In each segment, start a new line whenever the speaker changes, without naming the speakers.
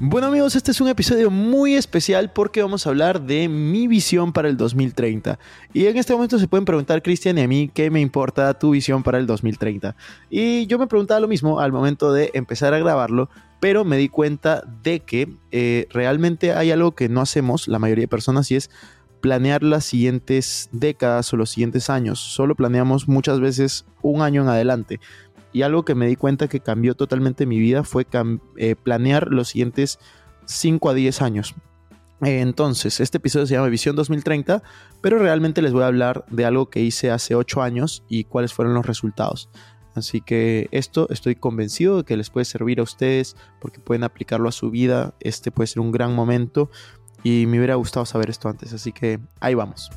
Bueno amigos, este es un episodio muy especial porque vamos a hablar de mi visión para el 2030. Y en este momento se pueden preguntar, Cristian y a mí, ¿qué me importa tu visión para el 2030? Y yo me preguntaba lo mismo al momento de empezar a grabarlo, pero me di cuenta de que eh, realmente hay algo que no hacemos la mayoría de personas y es planear las siguientes décadas o los siguientes años. Solo planeamos muchas veces un año en adelante. Y algo que me di cuenta que cambió totalmente mi vida fue eh, planear los siguientes 5 a 10 años. entonces, este episodio se llama Visión 2030, pero realmente les voy a hablar de algo que hice hace 8 años y cuáles fueron los resultados. Así que esto estoy convencido de que les puede servir a ustedes porque pueden aplicarlo a su vida. Este puede ser un gran momento y me hubiera gustado saber esto antes. Así que ahí vamos.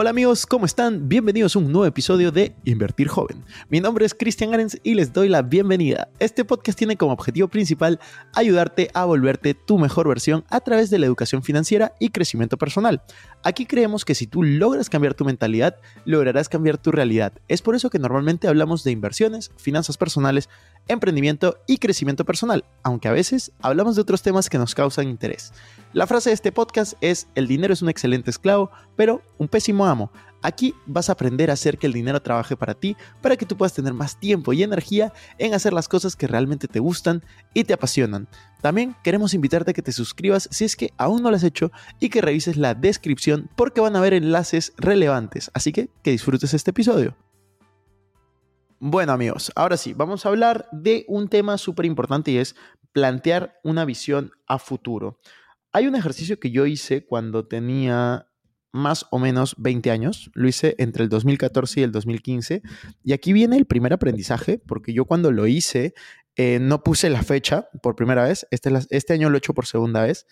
Hola amigos, ¿cómo están? Bienvenidos a un nuevo episodio de Invertir Joven. Mi nombre es Cristian Arens y les doy la bienvenida. Este podcast tiene como objetivo principal ayudarte a volverte tu mejor versión a través de la educación financiera y crecimiento personal. Aquí creemos que si tú logras cambiar tu mentalidad, lograrás cambiar tu realidad. Es por eso que normalmente hablamos de inversiones, finanzas personales, emprendimiento y crecimiento personal, aunque a veces hablamos de otros temas que nos causan interés. La frase de este podcast es, el dinero es un excelente esclavo, pero un pésimo amo. Aquí vas a aprender a hacer que el dinero trabaje para ti, para que tú puedas tener más tiempo y energía en hacer las cosas que realmente te gustan y te apasionan. También queremos invitarte a que te suscribas si es que aún no lo has hecho y que revises la descripción porque van a haber enlaces relevantes. Así que que disfrutes este episodio. Bueno amigos, ahora sí, vamos a hablar de un tema súper importante y es plantear una visión a futuro. Hay un ejercicio que yo hice cuando tenía más o menos 20 años, lo hice entre el 2014 y el 2015, y aquí viene el primer aprendizaje, porque yo cuando lo hice eh, no puse la fecha por primera vez, este, este año lo he hecho por segunda vez.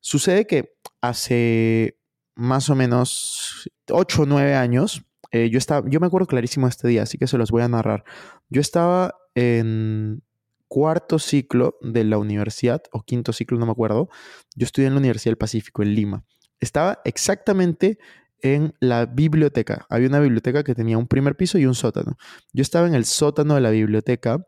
Sucede que hace más o menos 8 o 9 años, eh, yo, estaba, yo me acuerdo clarísimo este día, así que se los voy a narrar. Yo estaba en cuarto ciclo de la universidad, o quinto ciclo, no me acuerdo. Yo estudié en la Universidad del Pacífico, en Lima. Estaba exactamente en la biblioteca. Había una biblioteca que tenía un primer piso y un sótano. Yo estaba en el sótano de la biblioteca.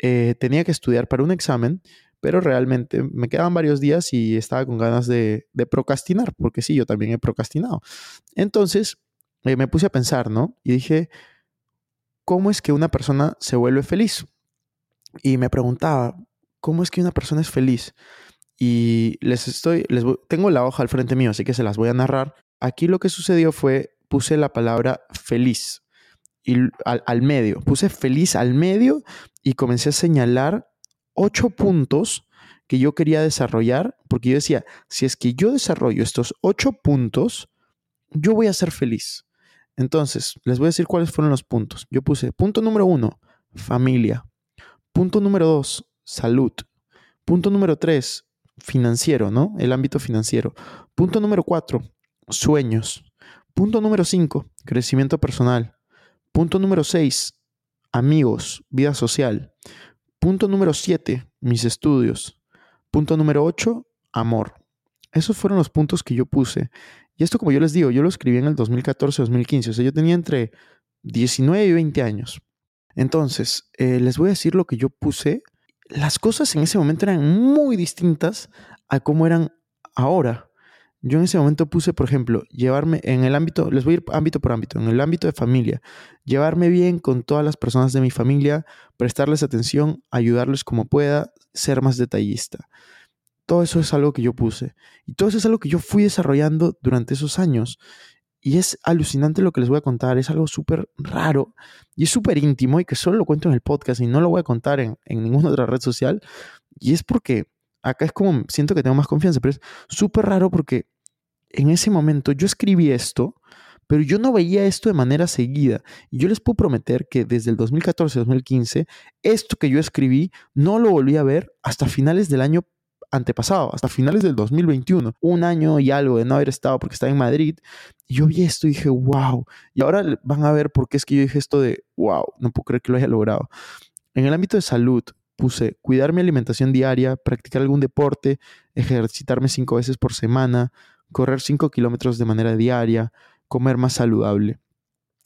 Eh, tenía que estudiar para un examen, pero realmente me quedaban varios días y estaba con ganas de, de procrastinar, porque sí, yo también he procrastinado. Entonces, eh, me puse a pensar, ¿no? Y dije, ¿cómo es que una persona se vuelve feliz? Y me preguntaba, ¿cómo es que una persona es feliz? Y les estoy, les tengo la hoja al frente mío, así que se las voy a narrar. Aquí lo que sucedió fue, puse la palabra feliz y al, al medio, puse feliz al medio y comencé a señalar ocho puntos que yo quería desarrollar, porque yo decía, si es que yo desarrollo estos ocho puntos, yo voy a ser feliz. Entonces, les voy a decir cuáles fueron los puntos. Yo puse punto número uno, familia. Punto número dos, salud. Punto número tres, financiero, ¿no? El ámbito financiero. Punto número cuatro, sueños. Punto número cinco, crecimiento personal. Punto número seis, amigos, vida social. Punto número siete, mis estudios. Punto número ocho, amor. Esos fueron los puntos que yo puse. Y esto, como yo les digo, yo lo escribí en el 2014-2015, o sea, yo tenía entre 19 y 20 años. Entonces, eh, les voy a decir lo que yo puse. Las cosas en ese momento eran muy distintas a cómo eran ahora. Yo en ese momento puse, por ejemplo, llevarme en el ámbito, les voy a ir ámbito por ámbito, en el ámbito de familia, llevarme bien con todas las personas de mi familia, prestarles atención, ayudarles como pueda, ser más detallista. Todo eso es algo que yo puse. Y todo eso es algo que yo fui desarrollando durante esos años. Y es alucinante lo que les voy a contar. Es algo súper raro y es súper íntimo y que solo lo cuento en el podcast y no lo voy a contar en, en ninguna otra red social. Y es porque acá es como siento que tengo más confianza, pero es súper raro porque en ese momento yo escribí esto, pero yo no veía esto de manera seguida. Y yo les puedo prometer que desde el 2014-2015, esto que yo escribí no lo volví a ver hasta finales del año antepasado, hasta finales del 2021, un año y algo de no haber estado porque estaba en Madrid, yo vi esto y dije, wow, y ahora van a ver por qué es que yo dije esto de, wow, no puedo creer que lo haya logrado. En el ámbito de salud, puse cuidar mi alimentación diaria, practicar algún deporte, ejercitarme cinco veces por semana, correr cinco kilómetros de manera diaria, comer más saludable.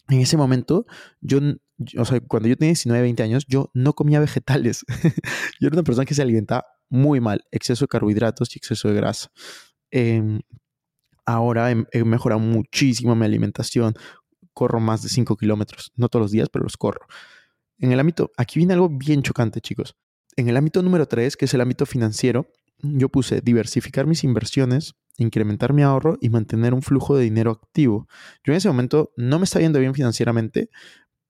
en ese momento, yo, o sea, cuando yo tenía 19, 20 años, yo no comía vegetales. yo era una persona que se alimentaba muy mal, exceso de carbohidratos y exceso de grasa. Em, ahora he, mejorado muchísimo mi alimentación. Corro más de 5 kilómetros, no todos los días, pero los corro. En el ámbito, aquí viene algo bien chocante, chicos. En el ámbito número 3, que es el ámbito financiero, yo puse diversificar mis inversiones, incrementar mi ahorro y mantener un flujo de dinero activo. Yo en ese momento no me estaba yendo bien financieramente,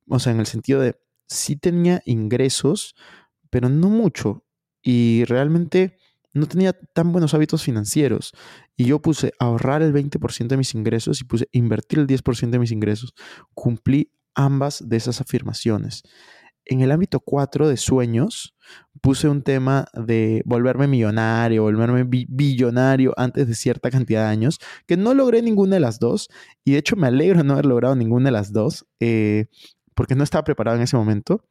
o sea, en el sentido de sí tenía ingresos, pero no mucho. Y realmente no tenía tan buenos hábitos financieros. Y yo puse ahorrar el 20% de mis ingresos y puse invertir el 10% de mis ingresos. Cumplí ambas de esas afirmaciones. En el ámbito 4 de sueños, puse un tema de volverme millonario, volverme billonario antes de cierta cantidad de años, que no logré ninguna de las dos. Y de hecho me alegro no haber logrado ninguna de las dos, eh, porque no estaba preparado en ese momento.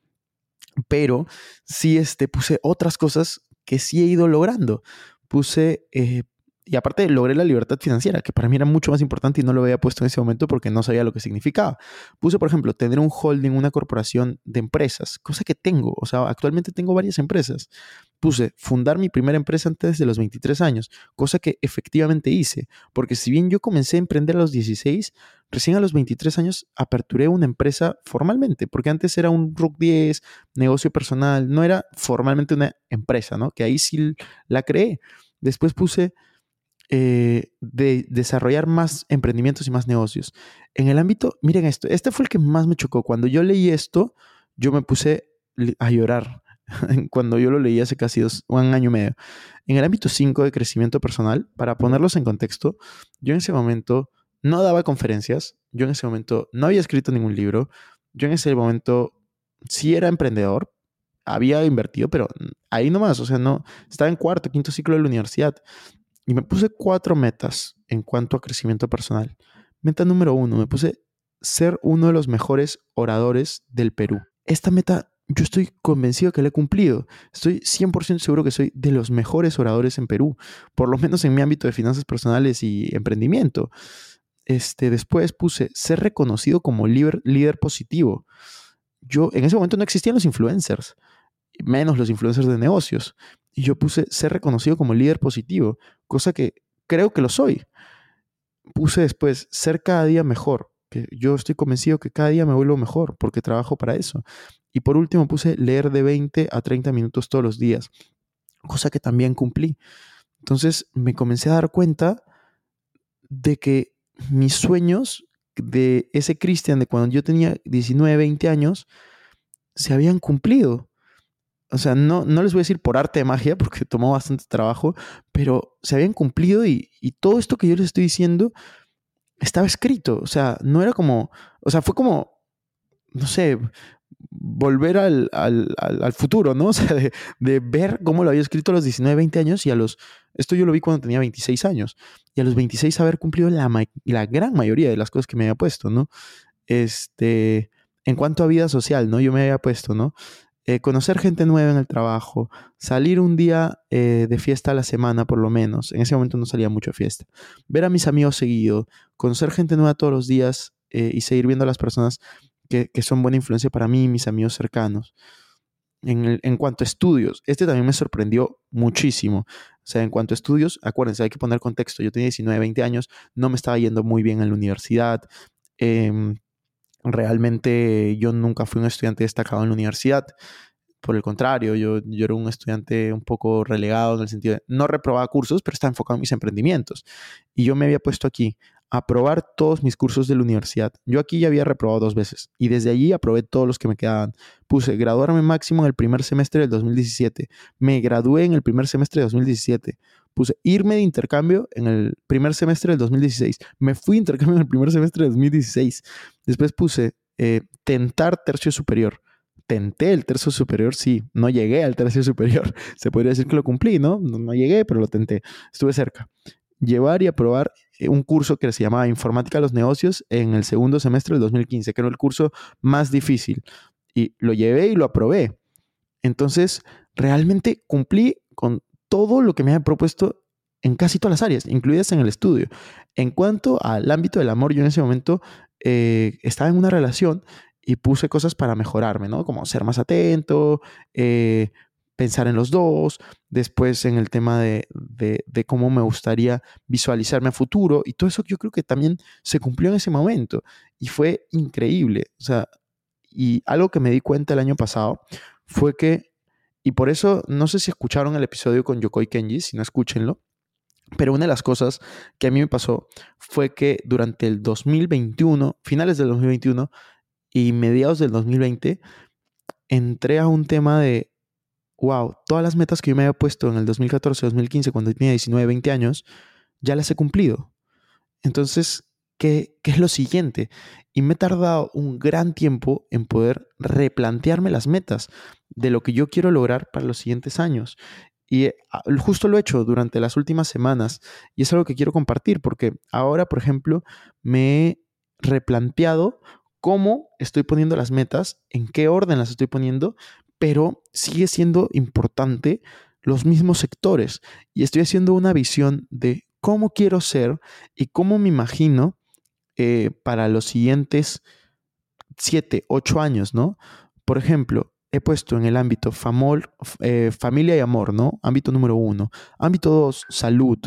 Pero sí este, puse otras cosas que sí he ido logrando. Puse eh, y aparte logré la libertad financiera, que para mí era mucho más importante y no lo había puesto en ese momento porque no sabía lo que significaba. Puse, por ejemplo, tener un holding, una corporación de empresas, cosa que tengo. O sea, actualmente tengo varias empresas. Puse fundar mi primera empresa antes de los 23 años, cosa que efectivamente hice, porque si bien yo comencé a emprender a los 16, recién a los 23 años aperturé una empresa formalmente, porque antes era un RUC 10, negocio personal, no era formalmente una empresa, ¿no? Que ahí sí la creé. Después puse eh, de desarrollar más emprendimientos y más negocios. En el ámbito, miren esto, este fue el que más me chocó. Cuando yo leí esto, yo me puse a llorar. Cuando yo lo leí hace casi dos, un año y medio. En el ámbito 5 de crecimiento personal, para ponerlos en contexto, yo en ese momento no daba conferencias, yo en ese momento no había escrito ningún libro, yo en ese momento sí era emprendedor, había invertido, pero ahí nomás, o sea, no, estaba en cuarto, quinto ciclo de la universidad. Y me puse cuatro metas en cuanto a crecimiento personal. Meta número uno, me puse ser uno de los mejores oradores del Perú. Esta meta yo estoy convencido que la he cumplido. Estoy 100% seguro que soy de los mejores oradores en Perú, por lo menos en mi ámbito de finanzas personales y emprendimiento. Este, después puse ser reconocido como líder, líder positivo. Yo en ese momento no existían los influencers, menos los influencers de negocios. Y yo puse ser reconocido como líder positivo, cosa que creo que lo soy. Puse después ser cada día mejor, que yo estoy convencido que cada día me vuelvo mejor porque trabajo para eso. Y por último puse leer de 20 a 30 minutos todos los días, cosa que también cumplí. Entonces me comencé a dar cuenta de que mis sueños de ese Cristian de cuando yo tenía 19, 20 años se habían cumplido o sea, no, no les voy a decir por arte de magia, porque tomó bastante trabajo, pero se habían cumplido y, todo esto que yo les estoy diciendo estaba escrito. O sea, no era como, o sea, fue como, no sé, volver al, futuro, ¿no? O sea, de, ver cómo lo había escrito a los 19, 20 años y a los, esto yo lo vi cuando tenía 26 años, y a los 26 haber cumplido la, la gran mayoría de las cosas que me había puesto, ¿no? Este, en cuanto a vida social, ¿no? Yo me había puesto, ¿no? Eh, conocer gente nueva en el trabajo, salir un día eh, de fiesta a la semana por lo menos, en ese momento no salía mucho a fiesta, ver a mis amigos seguido, conocer gente nueva todos los días eh, y seguir viendo a las personas que, son buena influencia para mí y mis amigos cercanos. En, en, cuanto a estudios, este también me sorprendió muchísimo. O sea, en cuanto a estudios, acuérdense, hay que poner contexto. Yo tenía 19, 20 años, no me estaba yendo muy bien en la universidad. Em, Realmente yo nunca fui un estudiante destacado en la universidad. Por el contrario, yo, yo era un estudiante un poco relegado en el sentido de no reprobaba cursos, pero estaba enfocado en mis emprendimientos. Y yo me había puesto aquí aprobar todos mis cursos de la universidad. Yo aquí ya había reprobado dos veces y desde allí aprobé todos los que me quedaban. Puse graduarme máximo en el primer semestre del 2017. Me gradué en el primer semestre de 2017. Puse irme de intercambio en el primer semestre del 2016. Me fui de intercambio en el primer semestre del 2016. Después puse eh, tentar tercio superior. Tenté el tercio superior, sí. No llegué al tercio superior. Se podría decir que lo cumplí, ¿no? No, no llegué, pero lo tenté. Estuve cerca llevar y aprobar eh, un curso que se llamaba Informática a los Negocios en el segundo semestre del 2015, que era el curso más difícil. Y lo llevé y lo aprobé. Entonces, realmente cumplí con todo lo que me había propuesto en casi todas las áreas, incluidas en el estudio. En cuanto al ámbito del amor, yo en ese momento eh, estaba en una relación y puse cosas para mejorarme, ¿no? Como ser más atento, eh, pensar en los dos, después en el tema de, de, cómo me gustaría visualizarme a futuro y todo eso yo creo que también se cumplió en ese momento y fue increíble. O sea, y algo que me di cuenta el año pasado fue que, y por eso no sé si escucharon el episodio con Yokoi Kenji, si no escúchenlo, pero una de las cosas que a mí me pasó fue que durante el 2021, finales del 2021 y mediados del 2020, entré a un tema de wow, todas las metas que yo me había puesto en el 2014, 2015, cuando tenía 19, 20 años, ya las he cumplido. Entonces, ¿qué, ¿qué, es lo siguiente? Y me he tardado un gran tiempo en poder replantearme las metas de lo que yo quiero lograr para los siguientes años. Y eh, justo lo he hecho durante las últimas semanas y es algo que quiero compartir porque ahora, por ejemplo, me he replanteado cómo estoy poniendo las metas, en qué orden las estoy poniendo, pero sigue siendo importante los mismos sectores y estoy haciendo una visión de cómo quiero ser y cómo me imagino eh, para los siguientes siete, ocho años, ¿no? Por ejemplo, he puesto en el ámbito famol, eh, familia y amor, ¿no? Ámbito número uno. Ámbito dos, salud.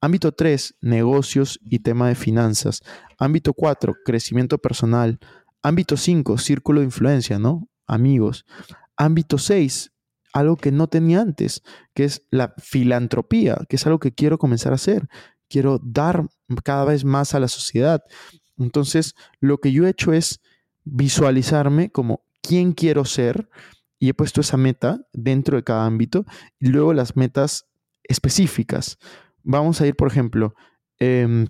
Ámbito tres, negocios y tema de finanzas. Ámbito cuatro, crecimiento personal. Ámbito cinco, círculo de influencia, ¿no? Amigos. Ámbito 6, algo que no tenía antes, que es la filantropía, que es algo que quiero comenzar a hacer. Quiero dar cada vez más a la sociedad. Entonces, lo que yo he hecho es visualizarme como quién quiero ser y he puesto esa meta dentro de cada ámbito y luego las metas específicas. Vamos a ir, por ejemplo, em,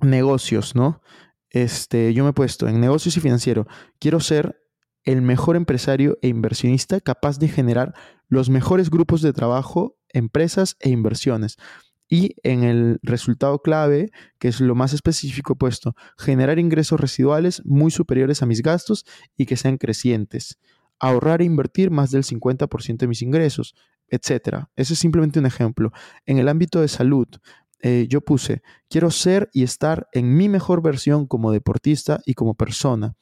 negocios, ¿no? Este, yo me he puesto en negocios y financiero, quiero ser el mejor empresario e inversionista capaz de generar los mejores grupos de trabajo, empresas e inversiones. Y en el resultado clave, que es lo más específico puesto, generar ingresos residuales muy superiores a mis gastos y que sean crecientes. Ahorrar e invertir más del 50% de mis ingresos, etc. Ese es simplemente un ejemplo. En el ámbito de salud, eh, yo puse, quiero ser y estar en mi mejor versión como deportista y como persona.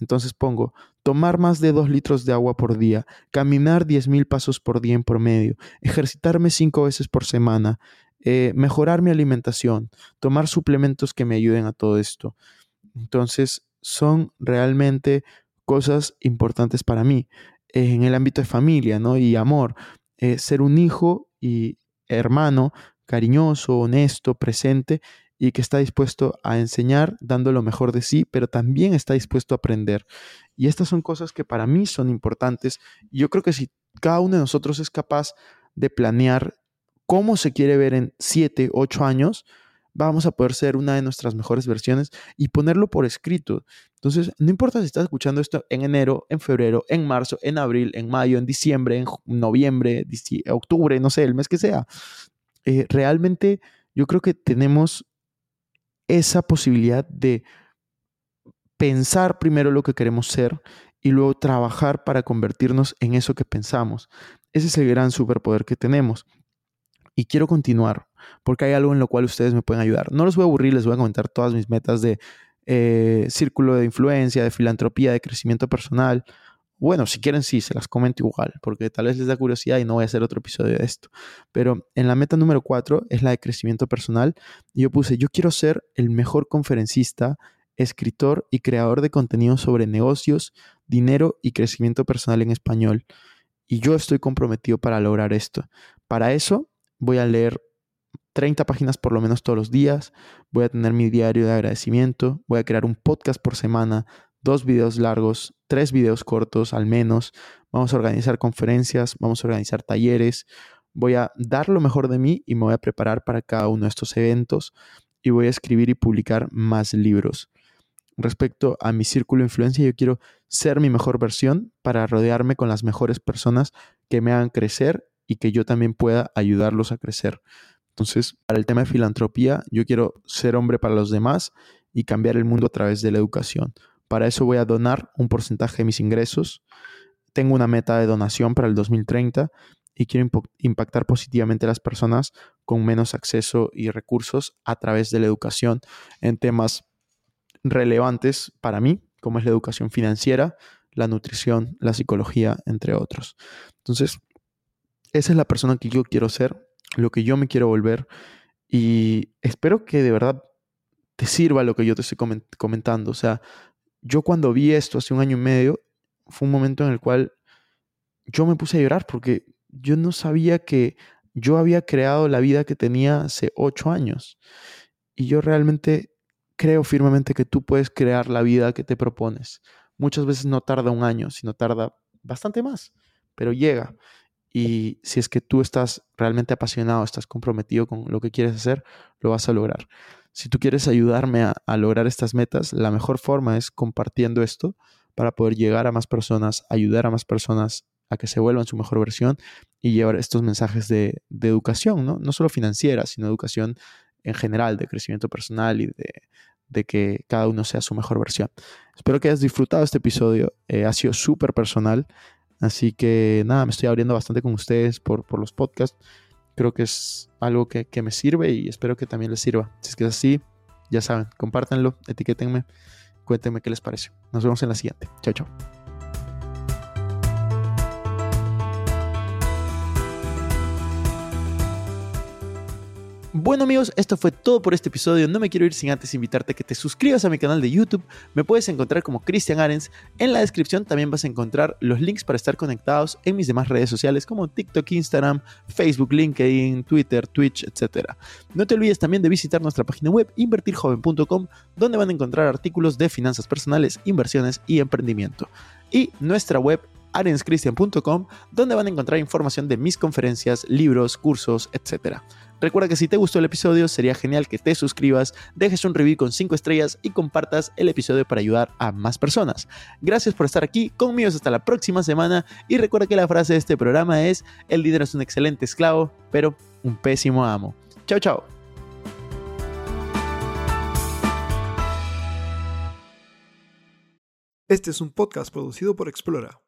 Entonces pongo, tomar más de 2 litros de agua por día, caminar 10.000 pasos por día en promedio, ejercitarme 5 veces por semana, eh, mejorar mi alimentación, tomar suplementos que me ayuden a todo esto. Entonces, son realmente cosas importantes para mí eh, en el ámbito de familia ¿no? y amor. Eh, ser un hijo y hermano cariñoso, honesto, presente y que está dispuesto a enseñar dando lo mejor de sí, pero también está dispuesto a aprender. Y estas son cosas que para mí son importantes. Yo creo que si cada uno de nosotros es capaz de planear cómo se quiere ver en 7, 8 años, vamos a poder ser una de nuestras mejores versiones y ponerlo por escrito. Entonces, no importa si estás escuchando esto en enero, en febrero, en marzo, en abril, en mayo, en diciembre, en noviembre, octubre, no sé, el mes que sea. Eh, realmente yo creo que tenemos esa posibilidad de pensar primero lo que queremos ser y luego trabajar para convertirnos en eso que pensamos. Ese es el gran superpoder que tenemos. Y quiero continuar porque hay algo en lo cual ustedes me pueden ayudar. No los voy a aburrir, les voy a comentar todas mis metas de eh, círculo de influencia, de filantropía, de crecimiento personal. Bueno, si quieren, sí, se las comento igual, porque tal vez les da curiosidad y no voy a hacer otro episodio de esto. Pero en la meta número 4 es la de crecimiento personal. Y yo puse, yo quiero ser el mejor conferencista, escritor y creador de contenido sobre negocios, dinero y crecimiento personal en español. Y yo estoy comprometido para lograr esto. Para eso voy a leer 30 páginas por lo menos todos los días, voy a tener mi diario de agradecimiento, voy a crear un podcast por semana dos videos largos, tres videos cortos al menos. Vamos a organizar conferencias, vamos a organizar talleres. Voy a dar lo mejor de mí y me voy a preparar para cada uno de estos eventos y voy a escribir y publicar más libros. Respecto a mi círculo de influencia, yo quiero ser mi mejor versión para rodearme con las mejores personas que me hagan crecer y que yo también pueda ayudarlos a crecer. Entonces, para el tema de filantropía, yo quiero ser hombre para los demás y cambiar el mundo a través de la educación. Para eso voy a donar un porcentaje de mis ingresos. Tengo una meta de donación para el 2030 y quiero impactar positivamente a las personas con menos acceso y recursos a través de la educación en temas relevantes para mí, como es la educación financiera, la nutrición, la psicología, entre otros. Entonces, esa es la persona que yo quiero ser, lo que yo me quiero volver y espero que de verdad te sirva lo que yo te estoy comentando. O sea, yo cuando vi esto hace un año y medio, fue un momento en el cual yo me puse a llorar porque yo no sabía que yo había creado la vida que tenía hace ocho años. Y yo realmente creo firmemente que tú puedes crear la vida que te propones. Muchas veces no tarda un año, sino tarda bastante más, pero llega. Y si es que tú estás realmente apasionado, estás comprometido con lo que quieres hacer, lo vas a lograr. Si tú quieres ayudarme a, lograr estas metas, la mejor forma es compartiendo esto para poder llegar a más personas, ayudar a más personas a que se vuelvan su mejor versión y llevar estos mensajes de, educación, ¿no? no solo financiera, sino educación en general, de crecimiento personal y de, que cada uno sea su mejor versión. Espero que hayas disfrutado este episodio, eh, ha sido súper personal, así que nada, me estoy abriendo bastante con ustedes por, por los podcasts, creo que es algo que, que, me sirve y espero que también les sirva. Si es que es así, ya saben, compártanlo, etiquétenme, cuéntenme qué les parece. Nos vemos en la siguiente. Chao, chao. Bueno amigos, esto fue todo por este episodio. No me quiero ir sin antes invitarte a que te suscribas a mi canal de YouTube. Me puedes encontrar como Cristian Arens. En la descripción también vas a encontrar los links para estar conectados en mis demás redes sociales como TikTok, Instagram, Facebook, LinkedIn, Twitter, Twitch, etc. No te olvides también de visitar nuestra página web invertirjoven.com donde van a encontrar artículos de finanzas personales, inversiones y emprendimiento. Y nuestra web arenscristian.com donde van a encontrar información de mis conferencias, libros, cursos, etc. Recuerda que si te gustó el episodio sería genial que te suscribas, dejes un review con 5 estrellas y compartas el episodio para ayudar a más personas. Gracias por estar aquí conmigo hasta la próxima semana y recuerda que la frase de este programa es, el líder es un excelente esclavo, pero un pésimo amo. Chao, chao.
Este es un podcast producido por Explora.